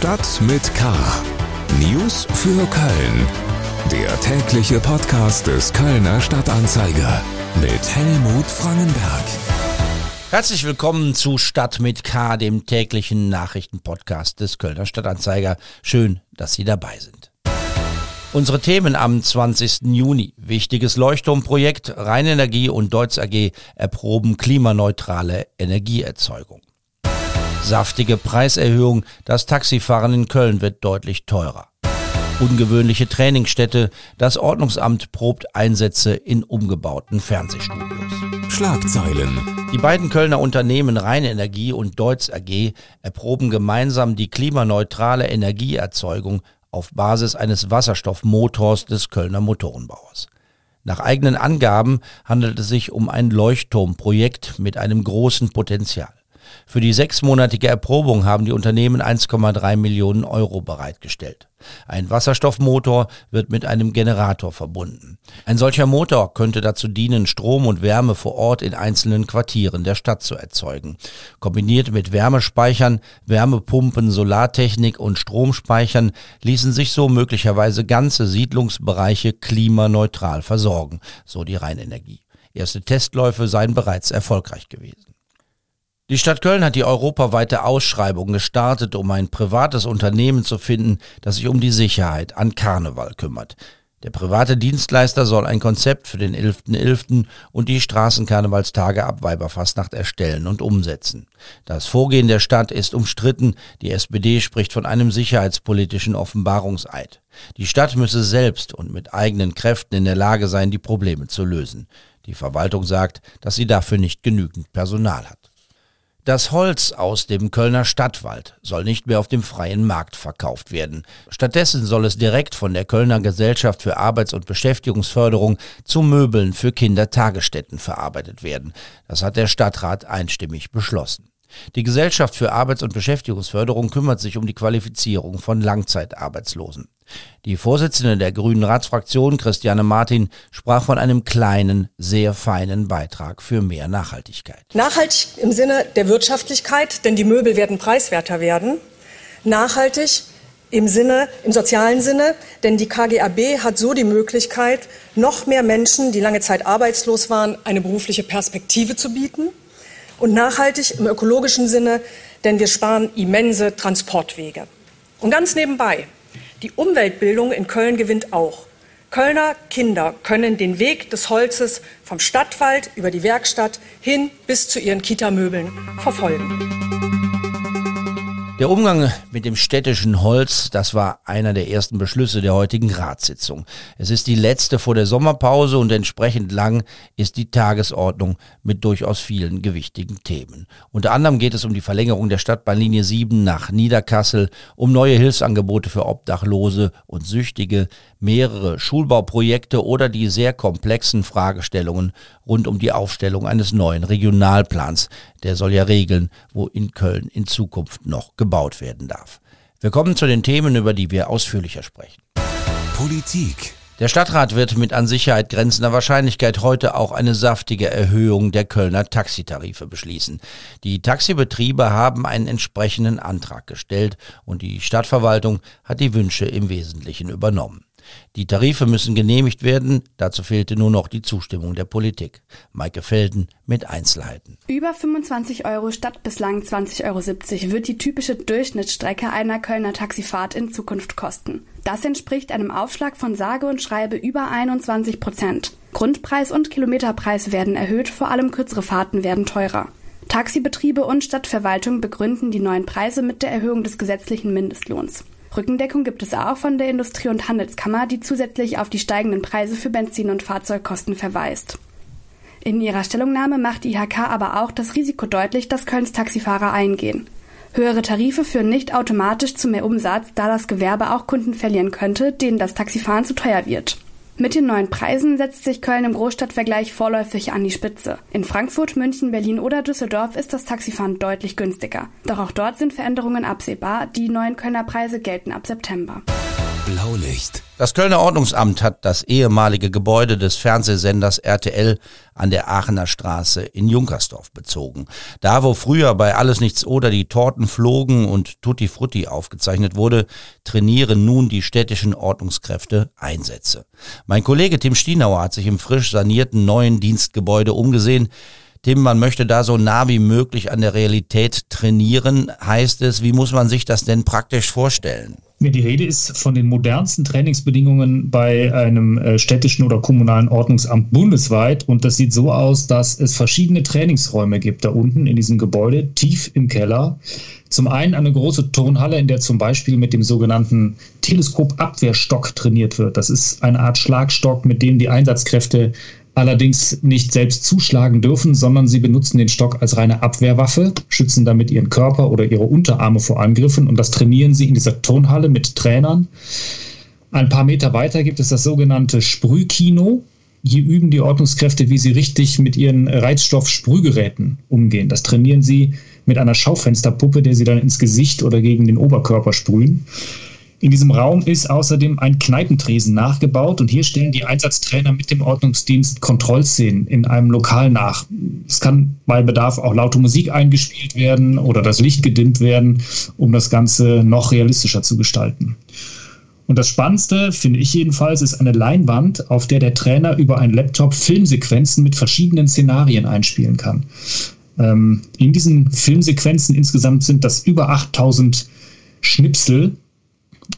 Stadt mit K. News für Köln. Der tägliche Podcast des Kölner Stadtanzeiger mit Helmut Frangenberg. Herzlich willkommen zu Stadt mit K, dem täglichen Nachrichtenpodcast des Kölner Stadtanzeiger. Schön, dass Sie dabei sind. Unsere Themen am 20. Juni. Wichtiges Leuchtturmprojekt. Rheinenergie und Deutz AG erproben klimaneutrale Energieerzeugung. Saftige Preiserhöhung. Das Taxifahren in Köln wird deutlich teurer. Ungewöhnliche Trainingsstätte. Das Ordnungsamt probt Einsätze in umgebauten Fernsehstudios. Schlagzeilen. Die beiden Kölner Unternehmen Rheinenergie und Deutz AG erproben gemeinsam die klimaneutrale Energieerzeugung auf Basis eines Wasserstoffmotors des Kölner Motorenbauers. Nach eigenen Angaben handelt es sich um ein Leuchtturmprojekt mit einem großen Potenzial. Für die sechsmonatige Erprobung haben die Unternehmen 1,3 Millionen Euro bereitgestellt. Ein Wasserstoffmotor wird mit einem Generator verbunden. Ein solcher Motor könnte dazu dienen, Strom und Wärme vor Ort in einzelnen Quartieren der Stadt zu erzeugen. Kombiniert mit Wärmespeichern, Wärmepumpen, Solartechnik und Stromspeichern ließen sich so möglicherweise ganze Siedlungsbereiche klimaneutral versorgen, so die Rheinenergie. Erste Testläufe seien bereits erfolgreich gewesen. Die Stadt Köln hat die europaweite Ausschreibung gestartet, um ein privates Unternehmen zu finden, das sich um die Sicherheit an Karneval kümmert. Der private Dienstleister soll ein Konzept für den 11.11. .11. und die Straßenkarnevalstage ab Weiberfastnacht erstellen und umsetzen. Das Vorgehen der Stadt ist umstritten. Die SPD spricht von einem sicherheitspolitischen Offenbarungseid. Die Stadt müsse selbst und mit eigenen Kräften in der Lage sein, die Probleme zu lösen. Die Verwaltung sagt, dass sie dafür nicht genügend Personal hat. Das Holz aus dem Kölner Stadtwald soll nicht mehr auf dem freien Markt verkauft werden. Stattdessen soll es direkt von der Kölner Gesellschaft für Arbeits- und Beschäftigungsförderung zu Möbeln für Kindertagesstätten verarbeitet werden. Das hat der Stadtrat einstimmig beschlossen. Die Gesellschaft für Arbeits- und Beschäftigungsförderung kümmert sich um die Qualifizierung von Langzeitarbeitslosen. Die Vorsitzende der Grünen Ratsfraktion, Christiane Martin, sprach von einem kleinen, sehr feinen Beitrag für mehr Nachhaltigkeit. Nachhaltig im Sinne der Wirtschaftlichkeit, denn die Möbel werden preiswerter werden. Nachhaltig im Sinne, im sozialen Sinne, denn die KGAB hat so die Möglichkeit, noch mehr Menschen, die lange Zeit arbeitslos waren, eine berufliche Perspektive zu bieten und nachhaltig im ökologischen Sinne, denn wir sparen immense Transportwege. Und ganz nebenbei, die Umweltbildung in Köln gewinnt auch. Kölner Kinder können den Weg des Holzes vom Stadtwald über die Werkstatt hin bis zu ihren Kitamöbeln verfolgen. Der Umgang mit dem städtischen Holz, das war einer der ersten Beschlüsse der heutigen Ratssitzung. Es ist die letzte vor der Sommerpause und entsprechend lang ist die Tagesordnung mit durchaus vielen gewichtigen Themen. Unter anderem geht es um die Verlängerung der Stadtbahnlinie 7 nach Niederkassel, um neue Hilfsangebote für Obdachlose und Süchtige, mehrere Schulbauprojekte oder die sehr komplexen Fragestellungen rund um die Aufstellung eines neuen Regionalplans. Der soll ja regeln, wo in Köln in Zukunft noch gebaut werden darf. Wir kommen zu den Themen, über die wir ausführlicher sprechen. Politik. Der Stadtrat wird mit an Sicherheit grenzender Wahrscheinlichkeit heute auch eine saftige Erhöhung der Kölner Taxitarife beschließen. Die Taxibetriebe haben einen entsprechenden Antrag gestellt und die Stadtverwaltung hat die Wünsche im Wesentlichen übernommen. Die Tarife müssen genehmigt werden, dazu fehlte nur noch die Zustimmung der Politik. Maike Felden mit Einzelheiten. Über 25 Euro statt bislang 20,70 Euro wird die typische Durchschnittsstrecke einer Kölner Taxifahrt in Zukunft kosten. Das entspricht einem Aufschlag von sage und schreibe über 21 Prozent. Grundpreis und Kilometerpreis werden erhöht, vor allem kürzere Fahrten werden teurer. Taxibetriebe und Stadtverwaltung begründen die neuen Preise mit der Erhöhung des gesetzlichen Mindestlohns. Rückendeckung gibt es auch von der Industrie- und Handelskammer, die zusätzlich auf die steigenden Preise für Benzin und Fahrzeugkosten verweist. In ihrer Stellungnahme macht die IHK aber auch das Risiko deutlich, dass Kölns Taxifahrer eingehen. Höhere Tarife führen nicht automatisch zu mehr Umsatz, da das Gewerbe auch Kunden verlieren könnte, denen das Taxifahren zu teuer wird. Mit den neuen Preisen setzt sich Köln im Großstadtvergleich vorläufig an die Spitze. In Frankfurt, München, Berlin oder Düsseldorf ist das Taxifahren deutlich günstiger. Doch auch dort sind Veränderungen absehbar. Die neuen Kölner Preise gelten ab September. Blaulicht. Das Kölner Ordnungsamt hat das ehemalige Gebäude des Fernsehsenders RTL an der Aachener Straße in Junkersdorf bezogen. Da, wo früher bei Alles Nichts oder die Torten flogen und Tutti Frutti aufgezeichnet wurde, trainieren nun die städtischen Ordnungskräfte Einsätze. Mein Kollege Tim Stienauer hat sich im frisch sanierten neuen Dienstgebäude umgesehen. Tim, man möchte da so nah wie möglich an der Realität trainieren. Heißt es, wie muss man sich das denn praktisch vorstellen? Die Rede ist von den modernsten Trainingsbedingungen bei einem äh, städtischen oder kommunalen Ordnungsamt bundesweit. Und das sieht so aus, dass es verschiedene Trainingsräume gibt da unten in diesem Gebäude, tief im Keller. Zum einen eine große Turnhalle, in der zum Beispiel mit dem sogenannten Teleskopabwehrstock trainiert wird. Das ist eine Art Schlagstock, mit dem die Einsatzkräfte allerdings nicht selbst zuschlagen dürfen, sondern sie benutzen den Stock als reine Abwehrwaffe, schützen damit ihren Körper oder ihre Unterarme vor Angriffen und das trainieren sie in dieser Turnhalle mit Trainern. Ein paar Meter weiter gibt es das sogenannte Sprühkino. Hier üben die Ordnungskräfte, wie sie richtig mit ihren Reizstoff-Sprühgeräten umgehen. Das trainieren sie mit einer Schaufensterpuppe, der sie dann ins Gesicht oder gegen den Oberkörper sprühen. In diesem Raum ist außerdem ein Kneipentresen nachgebaut und hier stellen die Einsatztrainer mit dem Ordnungsdienst Kontrollszenen in einem Lokal nach. Es kann bei Bedarf auch laute Musik eingespielt werden oder das Licht gedimmt werden, um das Ganze noch realistischer zu gestalten. Und das Spannendste, finde ich jedenfalls, ist eine Leinwand, auf der der Trainer über einen Laptop Filmsequenzen mit verschiedenen Szenarien einspielen kann. Ähm, in diesen Filmsequenzen insgesamt sind das über 8000 Schnipsel,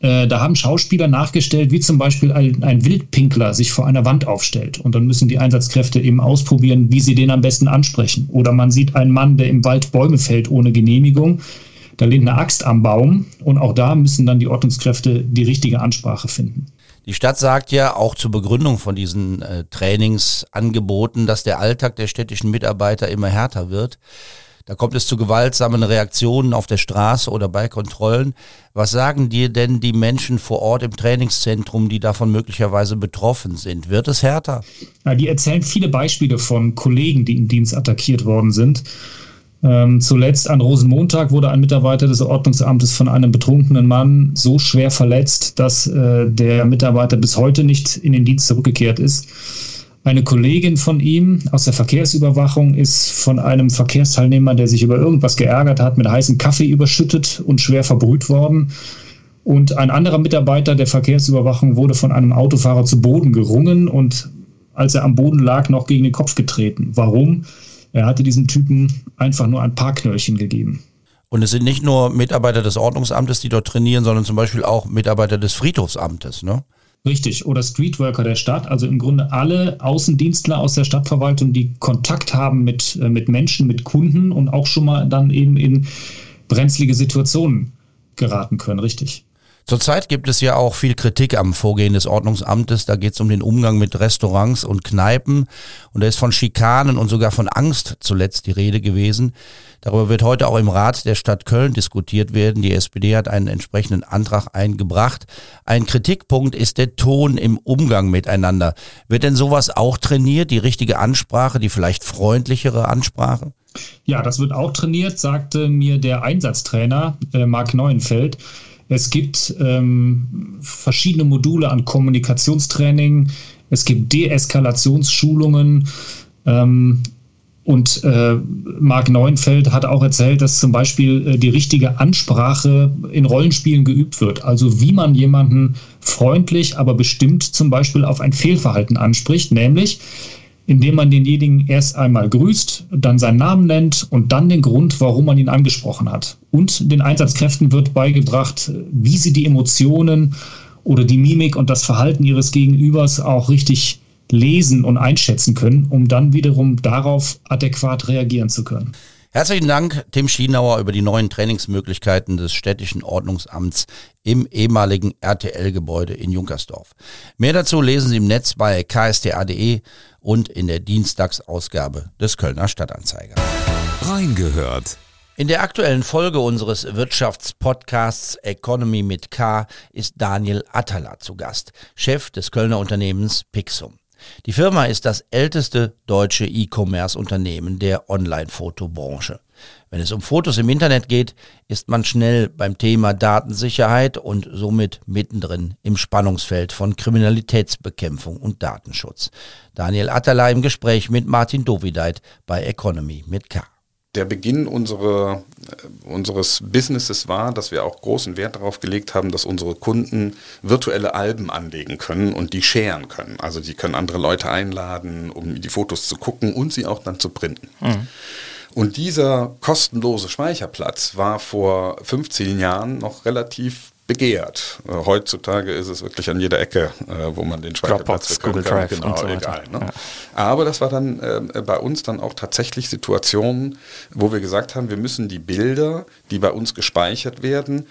äh, da haben Schauspieler nachgestellt, wie zum Beispiel ein, ein, Wildpinkler sich vor einer Wand aufstellt. Und dann müssen die Einsatzkräfte eben ausprobieren, wie sie den am besten ansprechen. Oder man sieht einen Mann, der im Wald Bäume fällt ohne Genehmigung. Da lehnt eine Axt am Baum. Und auch da müssen dann die Ordnungskräfte die richtige Ansprache finden. Die Stadt sagt ja auch zur Begründung von diesen äh, Trainingsangeboten, dass der Alltag der städtischen Mitarbeiter immer härter wird. Da kommt es zu gewaltsamen Reaktionen auf der Straße oder bei Kontrollen. Was sagen dir denn die Menschen vor Ort im Trainingszentrum, die davon möglicherweise betroffen sind? Wird es härter? Die erzählen viele Beispiele von Kollegen, die im Dienst attackiert worden sind. Ähm, zuletzt an Rosenmontag wurde ein Mitarbeiter des Ordnungsamtes von einem betrunkenen Mann so schwer verletzt, dass äh, der Mitarbeiter bis heute nicht in den Dienst zurückgekehrt ist. Eine Kollegin von ihm aus der Verkehrsüberwachung ist von einem Verkehrsteilnehmer, der sich über irgendwas geärgert hat, mit heißem Kaffee überschüttet und schwer verbrüht worden. Und ein anderer Mitarbeiter der Verkehrsüberwachung wurde von einem Autofahrer zu Boden gerungen und als er am Boden lag, noch gegen den Kopf getreten. Warum? Er hatte diesem Typen einfach nur ein paar Knöllchen gegeben. Und es sind nicht nur Mitarbeiter des Ordnungsamtes, die dort trainieren, sondern zum Beispiel auch Mitarbeiter des Friedhofsamtes, ne? Richtig, oder Streetworker der Stadt, also im Grunde alle Außendienstler aus der Stadtverwaltung, die Kontakt haben mit, äh, mit Menschen, mit Kunden und auch schon mal dann eben in brenzlige Situationen geraten können, richtig. Zurzeit gibt es ja auch viel Kritik am Vorgehen des Ordnungsamtes. Da geht es um den Umgang mit Restaurants und Kneipen. Und da ist von Schikanen und sogar von Angst zuletzt die Rede gewesen. Darüber wird heute auch im Rat der Stadt Köln diskutiert werden. Die SPD hat einen entsprechenden Antrag eingebracht. Ein Kritikpunkt ist der Ton im Umgang miteinander. Wird denn sowas auch trainiert? Die richtige Ansprache, die vielleicht freundlichere Ansprache? Ja, das wird auch trainiert, sagte mir der Einsatztrainer äh, Marc Neuenfeld. Es gibt ähm, verschiedene Module an Kommunikationstraining. Es gibt Deeskalationsschulungen. Ähm, und äh, Marc Neuenfeld hat auch erzählt, dass zum Beispiel äh, die richtige Ansprache in Rollenspielen geübt wird. Also wie man jemanden freundlich, aber bestimmt zum Beispiel auf ein Fehlverhalten anspricht, nämlich indem man denjenigen erst einmal grüßt, dann seinen Namen nennt und dann den Grund, warum man ihn angesprochen hat. Und den Einsatzkräften wird beigebracht, wie sie die Emotionen oder die Mimik und das Verhalten ihres Gegenübers auch richtig lesen und einschätzen können, um dann wiederum darauf adäquat reagieren zu können. Herzlichen Dank, Tim Schienauer, über die neuen Trainingsmöglichkeiten des städtischen Ordnungsamts im ehemaligen RTL-Gebäude in Junkersdorf. Mehr dazu lesen Sie im Netz bei ksta.de und in der Dienstagsausgabe des Kölner Stadtanzeiger. Reingehört. In der aktuellen Folge unseres Wirtschaftspodcasts Economy mit K ist Daniel Attala zu Gast, Chef des Kölner Unternehmens Pixum. Die Firma ist das älteste deutsche E-Commerce-Unternehmen der Online-Fotobranche. Wenn es um Fotos im Internet geht, ist man schnell beim Thema Datensicherheit und somit mittendrin im Spannungsfeld von Kriminalitätsbekämpfung und Datenschutz. Daniel Atterla im Gespräch mit Martin Dovideit bei Economy mit K der Beginn unsere, äh, unseres Businesses war, dass wir auch großen Wert darauf gelegt haben, dass unsere Kunden virtuelle Alben anlegen können und die scheren können. Also die können andere Leute einladen, um die Fotos zu gucken und sie auch dann zu printen. Mhm. Und dieser kostenlose Speicherplatz war vor 15 Jahren noch relativ begehrt. Äh, heutzutage ist es wirklich an jeder Ecke, äh, wo man den Speicherplatz Google Drive genau, so egal. Ne? Ja. Aber das war dann äh, bei uns dann auch tatsächlich Situationen, wo wir gesagt haben, wir müssen die Bilder, die bei uns gespeichert werden,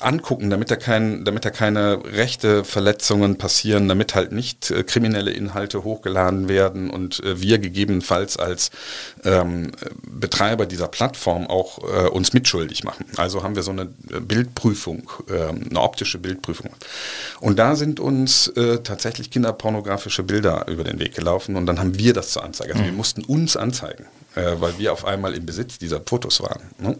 angucken, damit da, kein, damit da keine rechte Verletzungen passieren, damit halt nicht äh, kriminelle Inhalte hochgeladen werden und äh, wir gegebenenfalls als ähm, Betreiber dieser Plattform auch äh, uns mitschuldig machen. Also haben wir so eine Bildprüfung, ähm, eine optische Bildprüfung. Und da sind uns äh, tatsächlich kinderpornografische Bilder über den Weg gelaufen und dann haben wir das zur Anzeige. Also mhm. wir mussten uns anzeigen, äh, weil wir auf einmal im Besitz dieser Fotos waren. Ne?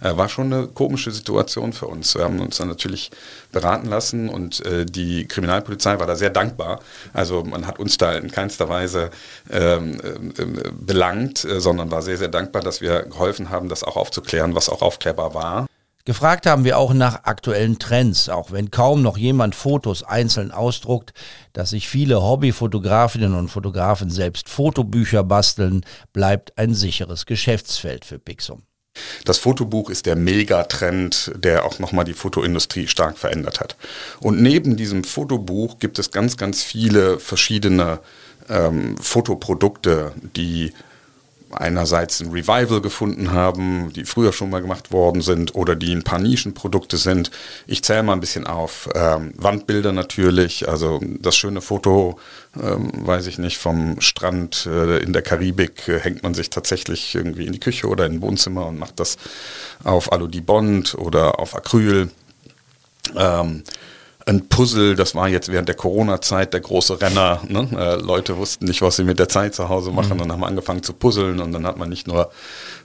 Äh, war schon eine komische Situation für uns. Wir haben uns dann natürlich beraten lassen und äh, die Kriminalpolizei war da sehr dankbar. Also man hat uns da in keinster Weise ähm, äh, belangt, äh, sondern war sehr, sehr dankbar, dass wir geholfen haben, das auch aufzuklären, was auch aufklärbar war. Gefragt haben wir auch nach aktuellen Trends, auch wenn kaum noch jemand Fotos einzeln ausdruckt, dass sich viele Hobbyfotografinnen und Fotografen selbst Fotobücher basteln, bleibt ein sicheres Geschäftsfeld für Pixum. Das Fotobuch ist der Megatrend, der auch nochmal die Fotoindustrie stark verändert hat. Und neben diesem Fotobuch gibt es ganz, ganz viele verschiedene ähm, Fotoprodukte, die einerseits ein Revival gefunden haben, die früher schon mal gemacht worden sind oder die ein paar Nischenprodukte sind. Ich zähle mal ein bisschen auf. Ähm, Wandbilder natürlich, also das schöne Foto, ähm, weiß ich nicht, vom Strand äh, in der Karibik äh, hängt man sich tatsächlich irgendwie in die Küche oder in ein Wohnzimmer und macht das auf Aludibond oder auf Acryl. Ähm, ein Puzzle, das war jetzt während der Corona-Zeit der große Renner. Ne? Äh, Leute wussten nicht, was sie mit der Zeit zu Hause machen mhm. und haben angefangen zu puzzeln und dann hat man nicht nur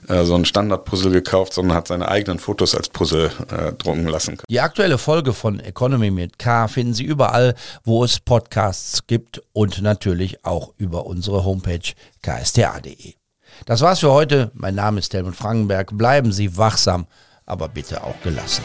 äh, so ein Standard-Puzzle gekauft, sondern hat seine eigenen Fotos als Puzzle äh, drucken lassen. Die aktuelle Folge von Economy mit K finden Sie überall, wo es Podcasts gibt und natürlich auch über unsere Homepage ksta.de. Das war's für heute. Mein Name ist Helmut Frankenberg. Bleiben Sie wachsam, aber bitte auch gelassen.